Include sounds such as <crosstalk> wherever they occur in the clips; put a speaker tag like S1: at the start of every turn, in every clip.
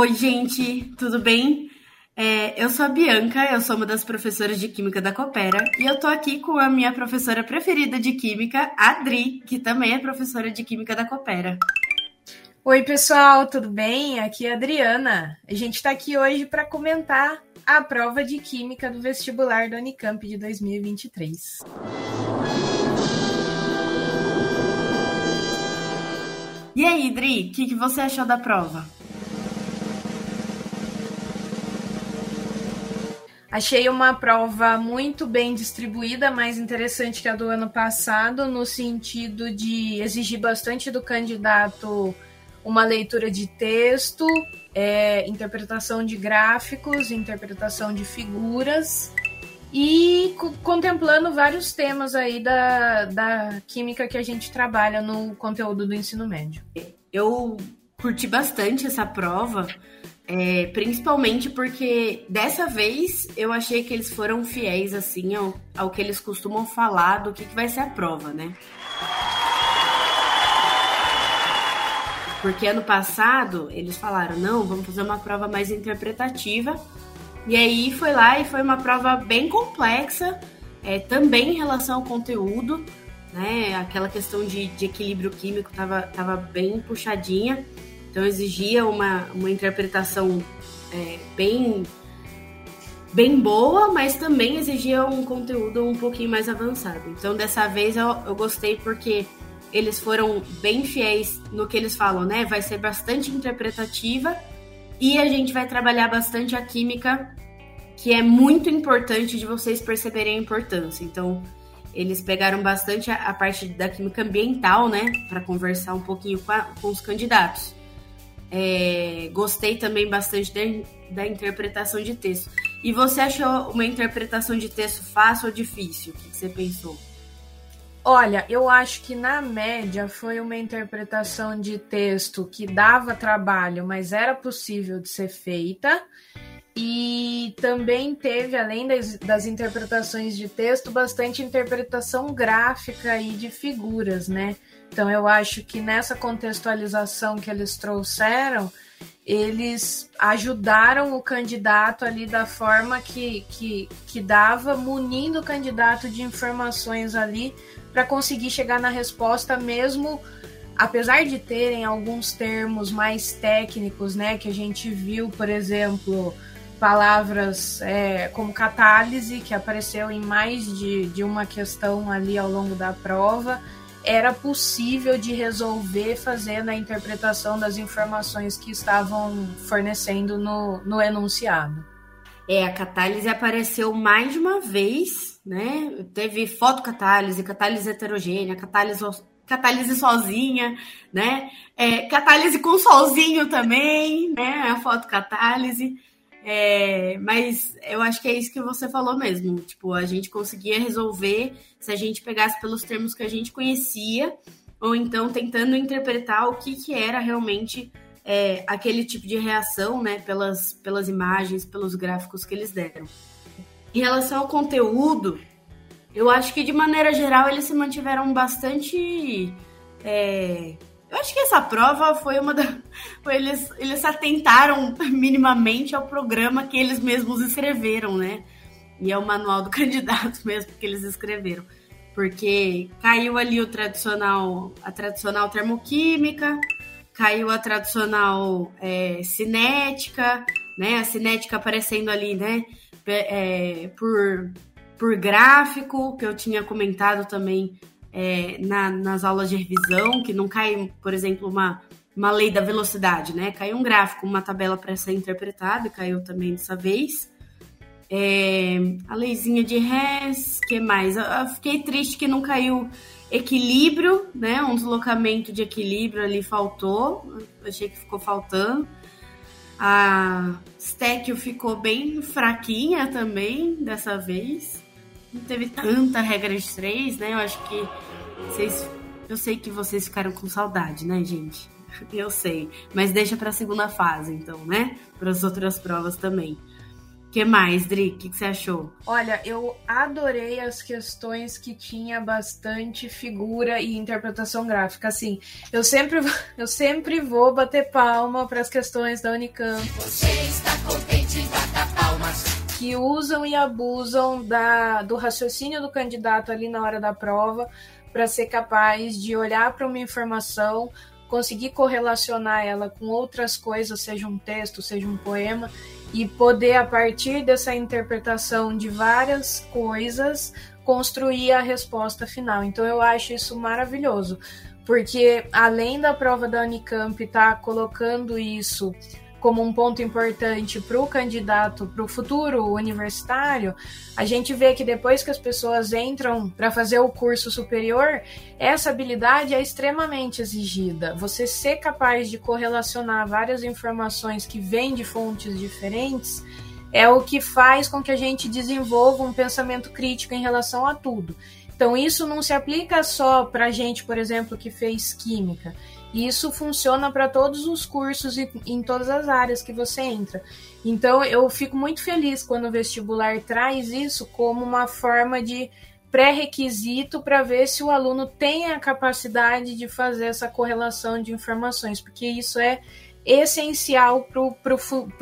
S1: Oi, gente, tudo bem? É, eu sou a Bianca, eu sou uma das professoras de Química da Coopera e eu tô aqui com a minha professora preferida de Química, a Adri, que também é professora de Química da Coopera.
S2: Oi, pessoal, tudo bem? Aqui é a Adriana. A gente está aqui hoje para comentar a prova de Química do vestibular da Unicamp de 2023.
S1: E aí, Dri, o que, que você achou da prova?
S2: Achei uma prova muito bem distribuída, mais interessante que a do ano passado, no sentido de exigir bastante do candidato uma leitura de texto, é, interpretação de gráficos, interpretação de figuras e contemplando vários temas aí da, da química que a gente trabalha no conteúdo do ensino médio.
S1: Eu curti bastante essa prova é, principalmente porque dessa vez eu achei que eles foram fiéis assim ao, ao que eles costumam falar do que, que vai ser a prova, né? Porque ano passado eles falaram, não, vamos fazer uma prova mais interpretativa. E aí foi lá e foi uma prova bem complexa, é, também em relação ao conteúdo, né? Aquela questão de, de equilíbrio químico tava bem puxadinha. Então exigia uma, uma interpretação é, bem bem boa, mas também exigia um conteúdo um pouquinho mais avançado. Então dessa vez eu, eu gostei porque eles foram bem fiéis no que eles falam, né? Vai ser bastante interpretativa e a gente vai trabalhar bastante a química, que é muito importante de vocês perceberem a importância. Então, eles pegaram bastante a, a parte da química ambiental, né, para conversar um pouquinho com, a, com os candidatos. É, gostei também bastante de, da interpretação de texto. E você achou uma interpretação de texto fácil ou difícil? O que você pensou?
S2: Olha, eu acho que na média foi uma interpretação de texto que dava trabalho, mas era possível de ser feita. E também teve, além das, das interpretações de texto, bastante interpretação gráfica e de figuras, né? Então eu acho que nessa contextualização que eles trouxeram, eles ajudaram o candidato ali da forma que, que, que dava, munindo o candidato de informações ali para conseguir chegar na resposta mesmo apesar de terem alguns termos mais técnicos, né, que a gente viu, por exemplo, palavras é, como catálise, que apareceu em mais de, de uma questão ali ao longo da prova, era possível de resolver fazendo a interpretação das informações que estavam fornecendo no, no enunciado.
S1: É, a catálise apareceu mais de uma vez, né? Teve fotocatálise, catálise heterogênea, catálise, catálise sozinha, né? É, catálise com solzinho também, né? A fotocatálise. É, mas eu acho que é isso que você falou mesmo. Tipo, a gente conseguia resolver se a gente pegasse pelos termos que a gente conhecia, ou então tentando interpretar o que, que era realmente é, aquele tipo de reação, né, pelas, pelas imagens, pelos gráficos que eles deram. Em relação ao conteúdo, eu acho que de maneira geral eles se mantiveram bastante. É, eu acho que essa prova foi uma da. <laughs> Eles, eles atentaram minimamente ao programa que eles mesmos escreveram, né? E é o manual do <laughs> candidato mesmo que eles escreveram. Porque caiu ali o tradicional, a tradicional termoquímica, caiu a tradicional é, cinética, né? A cinética aparecendo ali, né? É, por, por gráfico, que eu tinha comentado também é, na, nas aulas de revisão, que não cai, por exemplo, uma, uma lei da velocidade, né? Caiu um gráfico, uma tabela para ser interpretada, caiu também dessa vez. É, a leizinha de Hess, que mais? Eu, eu fiquei triste que não caiu equilíbrio, né? Um deslocamento de equilíbrio ali faltou. Achei que ficou faltando. A Stekio ficou bem fraquinha também dessa vez não teve tanta regra de três, né? Eu acho que vocês. Eu sei que vocês ficaram com saudade, né, gente? <laughs> Eu sei. Mas deixa para a segunda fase, então, né? Para as outras provas também. que mais, Dri? O que, que, você achou?
S2: Olha, eu adorei as questões que tinha bastante figura e interpretação gráfica. Assim, eu sempre, <laughs> eu sempre vou bater palma para as questões da Unicamp. Você está contente, bata palmas. Que usam e abusam da, do raciocínio do candidato ali na hora da prova para ser capaz de olhar para uma informação, conseguir correlacionar ela com outras coisas, seja um texto, seja um poema, e poder, a partir dessa interpretação de várias coisas, construir a resposta final. Então eu acho isso maravilhoso, porque além da prova da Unicamp estar tá colocando isso como um ponto importante para o candidato, para o futuro universitário, a gente vê que depois que as pessoas entram para fazer o curso superior, essa habilidade é extremamente exigida. Você ser capaz de correlacionar várias informações que vêm de fontes diferentes é o que faz com que a gente desenvolva um pensamento crítico em relação a tudo. Então, isso não se aplica só para a gente, por exemplo, que fez química. Isso funciona para todos os cursos e em todas as áreas que você entra. Então eu fico muito feliz quando o vestibular traz isso como uma forma de pré-requisito para ver se o aluno tem a capacidade de fazer essa correlação de informações, porque isso é essencial para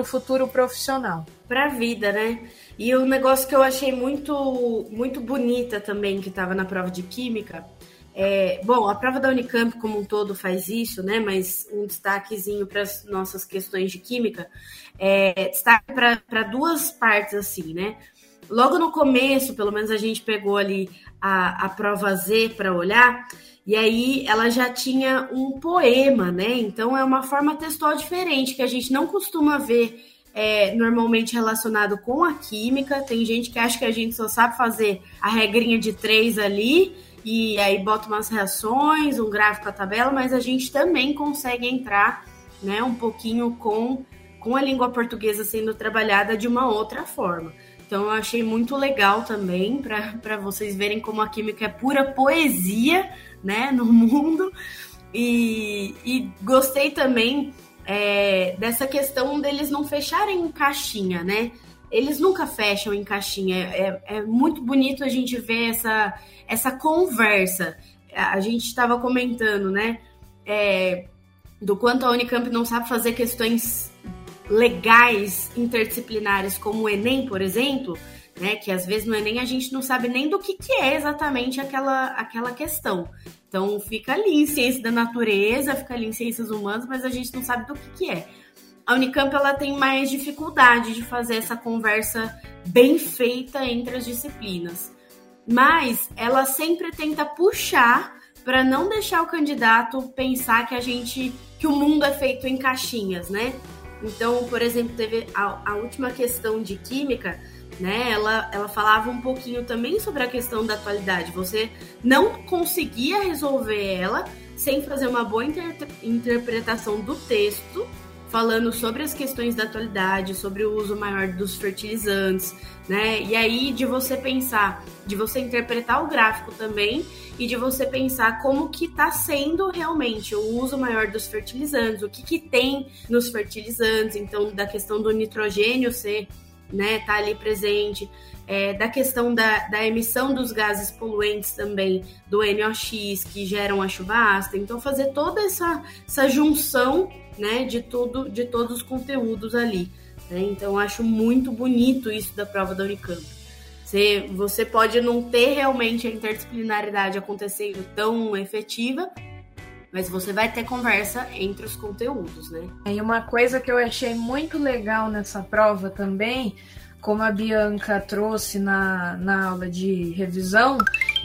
S2: o futuro profissional.
S1: Para a vida, né? E o um negócio que eu achei muito, muito bonita também, que estava na prova de Química, é, bom, a prova da Unicamp como um todo faz isso, né? Mas um destaquezinho para as nossas questões de química, é, destaque para duas partes, assim, né? Logo no começo, pelo menos a gente pegou ali a, a prova Z para olhar, e aí ela já tinha um poema, né? Então é uma forma textual diferente que a gente não costuma ver é, normalmente relacionado com a química. Tem gente que acha que a gente só sabe fazer a regrinha de três ali e aí bota umas reações, um gráfico, a tabela, mas a gente também consegue entrar né, um pouquinho com, com a língua portuguesa sendo trabalhada de uma outra forma. Então eu achei muito legal também para vocês verem como a química é pura poesia né, no <laughs> mundo. E, e gostei também é, dessa questão deles não fecharem em caixinha, né? Eles nunca fecham em caixinha. É, é muito bonito a gente ver essa, essa conversa. A gente estava comentando, né? É, do quanto a Unicamp não sabe fazer questões legais interdisciplinares, como o Enem, por exemplo, né? Que às vezes no Enem a gente não sabe nem do que, que é exatamente aquela, aquela questão. Então fica ali em ciência da natureza, fica ali em ciências humanas, mas a gente não sabe do que, que é a Unicamp ela tem mais dificuldade de fazer essa conversa bem feita entre as disciplinas. Mas ela sempre tenta puxar para não deixar o candidato pensar que a gente que o mundo é feito em caixinhas, né? Então, por exemplo, teve a, a última questão de química, né? Ela, ela falava um pouquinho também sobre a questão da atualidade. Você não conseguia resolver ela sem fazer uma boa inter interpretação do texto falando sobre as questões da atualidade, sobre o uso maior dos fertilizantes, né? E aí de você pensar, de você interpretar o gráfico também e de você pensar como que está sendo realmente o uso maior dos fertilizantes, o que, que tem nos fertilizantes, então da questão do nitrogênio ser, né, tá ali presente, é, da questão da, da, emissão dos gases poluentes também, do NOx, que geram a chuva ácida. Então, fazer toda essa, essa junção né, de tudo, de todos os conteúdos ali. Né? Então, acho muito bonito isso da prova da Unicamp. Você, você pode não ter realmente a interdisciplinaridade acontecendo tão efetiva, mas você vai ter conversa entre os conteúdos, né?
S2: E uma coisa que eu achei muito legal nessa prova também, como a Bianca trouxe na, na aula de revisão,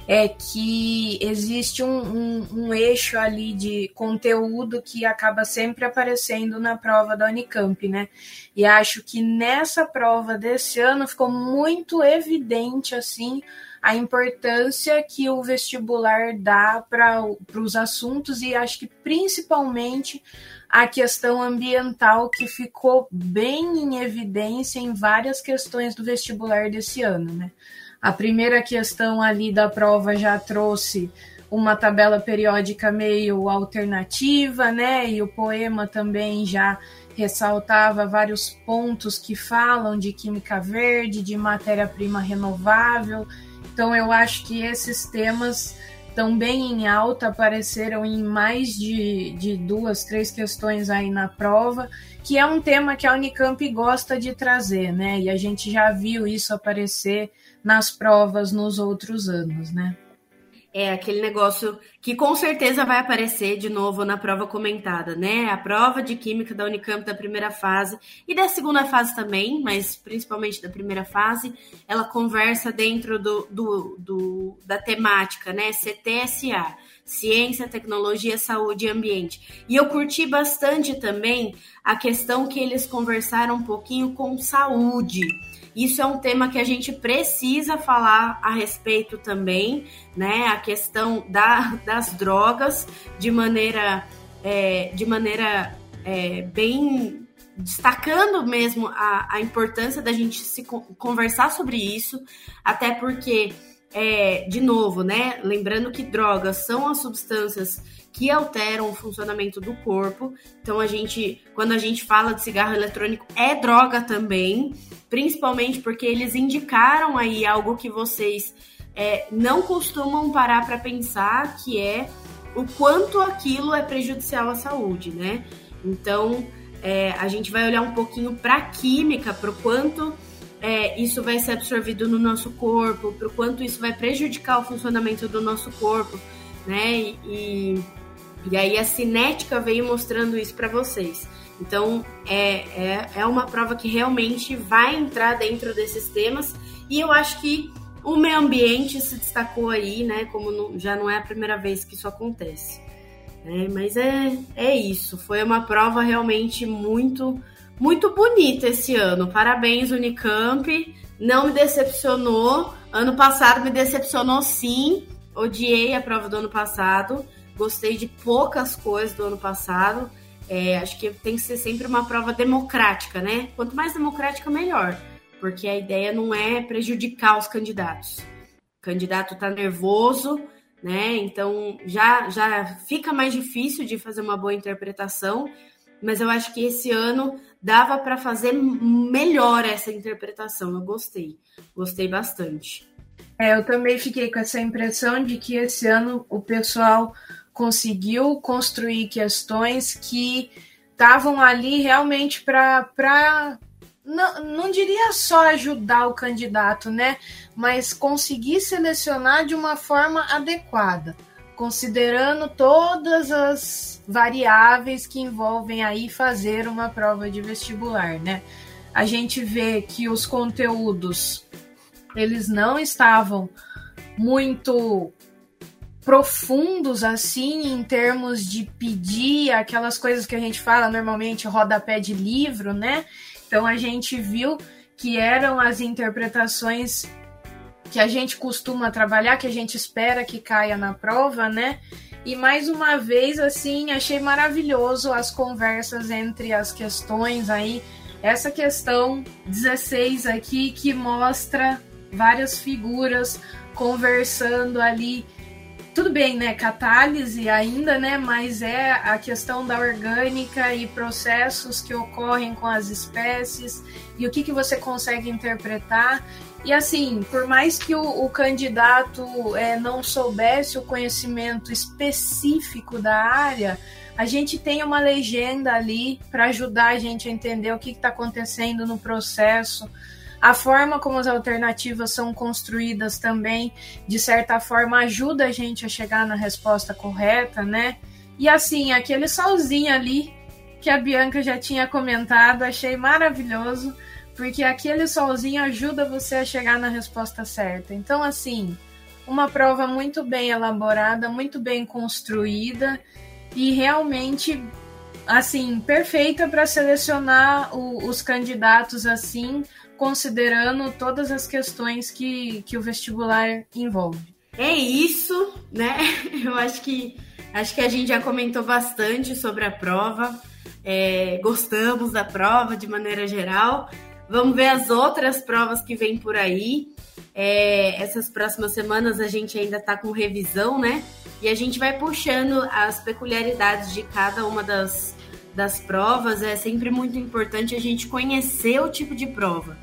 S2: é que existe um, um, um, eixo ali de conteúdo que acaba sempre aparecendo na prova da Unicamp, né? E acho que nessa prova desse ano ficou muito evidente assim a importância que o vestibular dá para os assuntos e acho que principalmente a questão ambiental que ficou bem em evidência em várias questões do vestibular desse ano, né? A primeira questão ali da prova já trouxe uma tabela periódica meio alternativa, né? E o poema também já ressaltava vários pontos que falam de química verde, de matéria-prima renovável. Então eu acho que esses temas também em alta apareceram em mais de, de duas, três questões aí na prova, que é um tema que a Unicamp gosta de trazer, né? E a gente já viu isso aparecer nas provas nos outros anos, né?
S1: É aquele negócio que com certeza vai aparecer de novo na prova comentada, né? A prova de química da Unicamp da primeira fase e da segunda fase também, mas principalmente da primeira fase, ela conversa dentro do, do, do da temática, né? CTSA, Ciência, Tecnologia, Saúde e Ambiente. E eu curti bastante também a questão que eles conversaram um pouquinho com saúde isso é um tema que a gente precisa falar a respeito também, né? A questão da, das drogas de maneira, é, de maneira é, bem destacando mesmo a, a importância da gente se conversar sobre isso, até porque, é, de novo, né? Lembrando que drogas são as substâncias que alteram o funcionamento do corpo. Então a gente, quando a gente fala de cigarro eletrônico, é droga também, principalmente porque eles indicaram aí algo que vocês é, não costumam parar para pensar, que é o quanto aquilo é prejudicial à saúde, né? Então é, a gente vai olhar um pouquinho para a química, para o quanto é, isso vai ser absorvido no nosso corpo, para o quanto isso vai prejudicar o funcionamento do nosso corpo, né? E, e aí a cinética veio mostrando isso para vocês. Então é, é, é uma prova que realmente vai entrar dentro desses temas e eu acho que o meio ambiente se destacou aí, né? Como já não é a primeira vez que isso acontece. É, mas é, é isso. Foi uma prova realmente muito, muito bonita esse ano. Parabéns, Unicamp. Não me decepcionou. Ano passado me decepcionou sim. Odiei a prova do ano passado. Gostei de poucas coisas do ano passado. É, acho que tem que ser sempre uma prova democrática, né? Quanto mais democrática, melhor. Porque a ideia não é prejudicar os candidatos. O candidato está nervoso, né? Então já, já fica mais difícil de fazer uma boa interpretação. Mas eu acho que esse ano dava para fazer melhor essa interpretação. Eu gostei, gostei bastante.
S2: É, eu também fiquei com essa impressão de que esse ano o pessoal conseguiu construir questões que estavam ali realmente para não, não diria só ajudar o candidato, né? Mas conseguir selecionar de uma forma adequada, considerando todas as variáveis que envolvem aí fazer uma prova de vestibular, né? A gente vê que os conteúdos eles não estavam muito profundos assim em termos de pedir aquelas coisas que a gente fala normalmente rodapé de livro, né? Então a gente viu que eram as interpretações que a gente costuma trabalhar, que a gente espera que caia na prova, né? E mais uma vez, assim, achei maravilhoso as conversas entre as questões aí. Essa questão 16 aqui que mostra várias figuras conversando ali tudo bem, né? Catálise ainda, né? Mas é a questão da orgânica e processos que ocorrem com as espécies e o que, que você consegue interpretar. E assim, por mais que o, o candidato é, não soubesse o conhecimento específico da área, a gente tem uma legenda ali para ajudar a gente a entender o que está acontecendo no processo a forma como as alternativas são construídas também, de certa forma, ajuda a gente a chegar na resposta correta, né? E assim, aquele solzinho ali que a Bianca já tinha comentado, achei maravilhoso, porque aquele solzinho ajuda você a chegar na resposta certa. Então, assim, uma prova muito bem elaborada, muito bem construída e realmente assim perfeita para selecionar o, os candidatos assim considerando todas as questões que, que o vestibular envolve.
S1: É isso, né? <laughs> Eu acho que acho que a gente já comentou bastante sobre a prova. É, gostamos da prova de maneira geral. Vamos ver as outras provas que vêm por aí. É, essas próximas semanas a gente ainda está com revisão, né? e a gente vai puxando as peculiaridades de cada uma das, das provas. É sempre muito importante a gente conhecer o tipo de prova,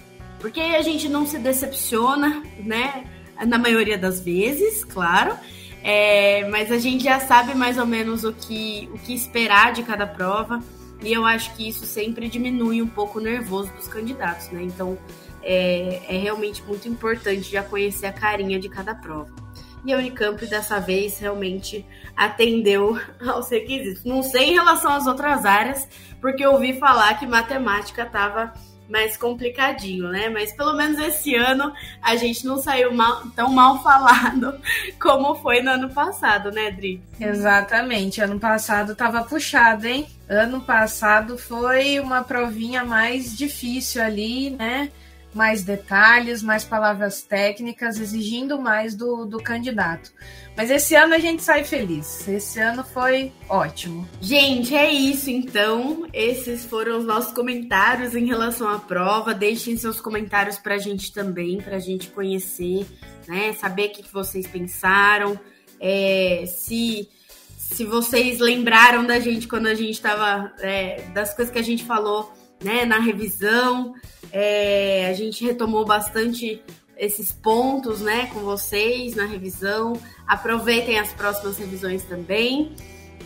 S1: porque aí a gente não se decepciona, né? Na maioria das vezes, claro. É, mas a gente já sabe mais ou menos o que, o que esperar de cada prova. E eu acho que isso sempre diminui um pouco o nervoso dos candidatos, né? Então é, é realmente muito importante já conhecer a carinha de cada prova. E a Unicamp dessa vez realmente atendeu <laughs> aos requisitos. Não sei em relação às outras áreas, porque eu ouvi falar que matemática estava mais complicadinho, né? Mas pelo menos esse ano a gente não saiu mal, tão mal <laughs> falado como foi no ano passado, né, Dri?
S2: Exatamente. Ano passado tava puxado, hein? Ano passado foi uma provinha mais difícil ali, né? Mais detalhes, mais palavras técnicas, exigindo mais do, do candidato. Mas esse ano a gente sai feliz. Esse ano foi ótimo.
S1: Gente, é isso então. Esses foram os nossos comentários em relação à prova. Deixem seus comentários para a gente também, para a gente conhecer, né? Saber o que vocês pensaram. É, se se vocês lembraram da gente quando a gente estava é, das coisas que a gente falou né, na revisão. É, a gente retomou bastante esses pontos né, com vocês na revisão. Aproveitem as próximas revisões também.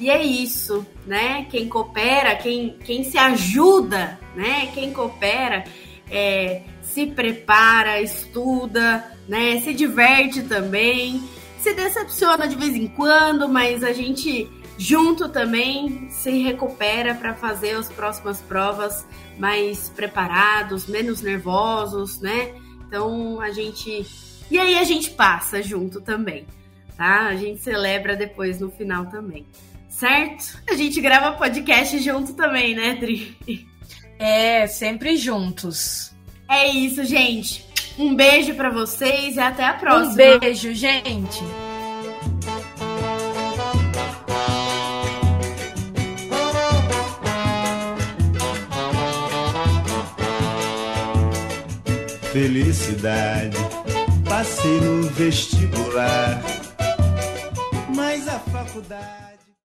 S1: E é isso, né? Quem coopera, quem, quem se ajuda, né? Quem coopera, é, se prepara, estuda, né? Se diverte também, se decepciona de vez em quando, mas a gente junto também se recupera para fazer as próximas provas mais preparados, menos nervosos, né? Então a gente. E aí a gente passa junto também, tá? A gente celebra depois no final também. Certo? A gente grava podcast junto também, né, Dri?
S2: É, sempre juntos.
S1: É isso, gente. Um beijo para vocês e até a próxima.
S2: Um beijo, gente.
S3: Felicidade. Passei no vestibular, mas a faculdade.